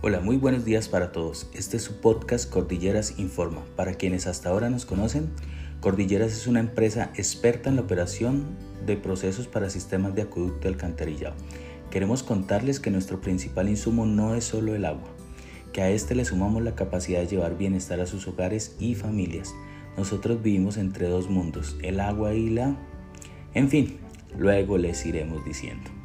Hola, muy buenos días para todos. Este es su podcast Cordilleras Informa. Para quienes hasta ahora nos conocen, Cordilleras es una empresa experta en la operación de procesos para sistemas de acueducto y alcantarillado. Queremos contarles que nuestro principal insumo no es solo el agua, que a este le sumamos la capacidad de llevar bienestar a sus hogares y familias. Nosotros vivimos entre dos mundos, el agua y la... En fin, luego les iremos diciendo.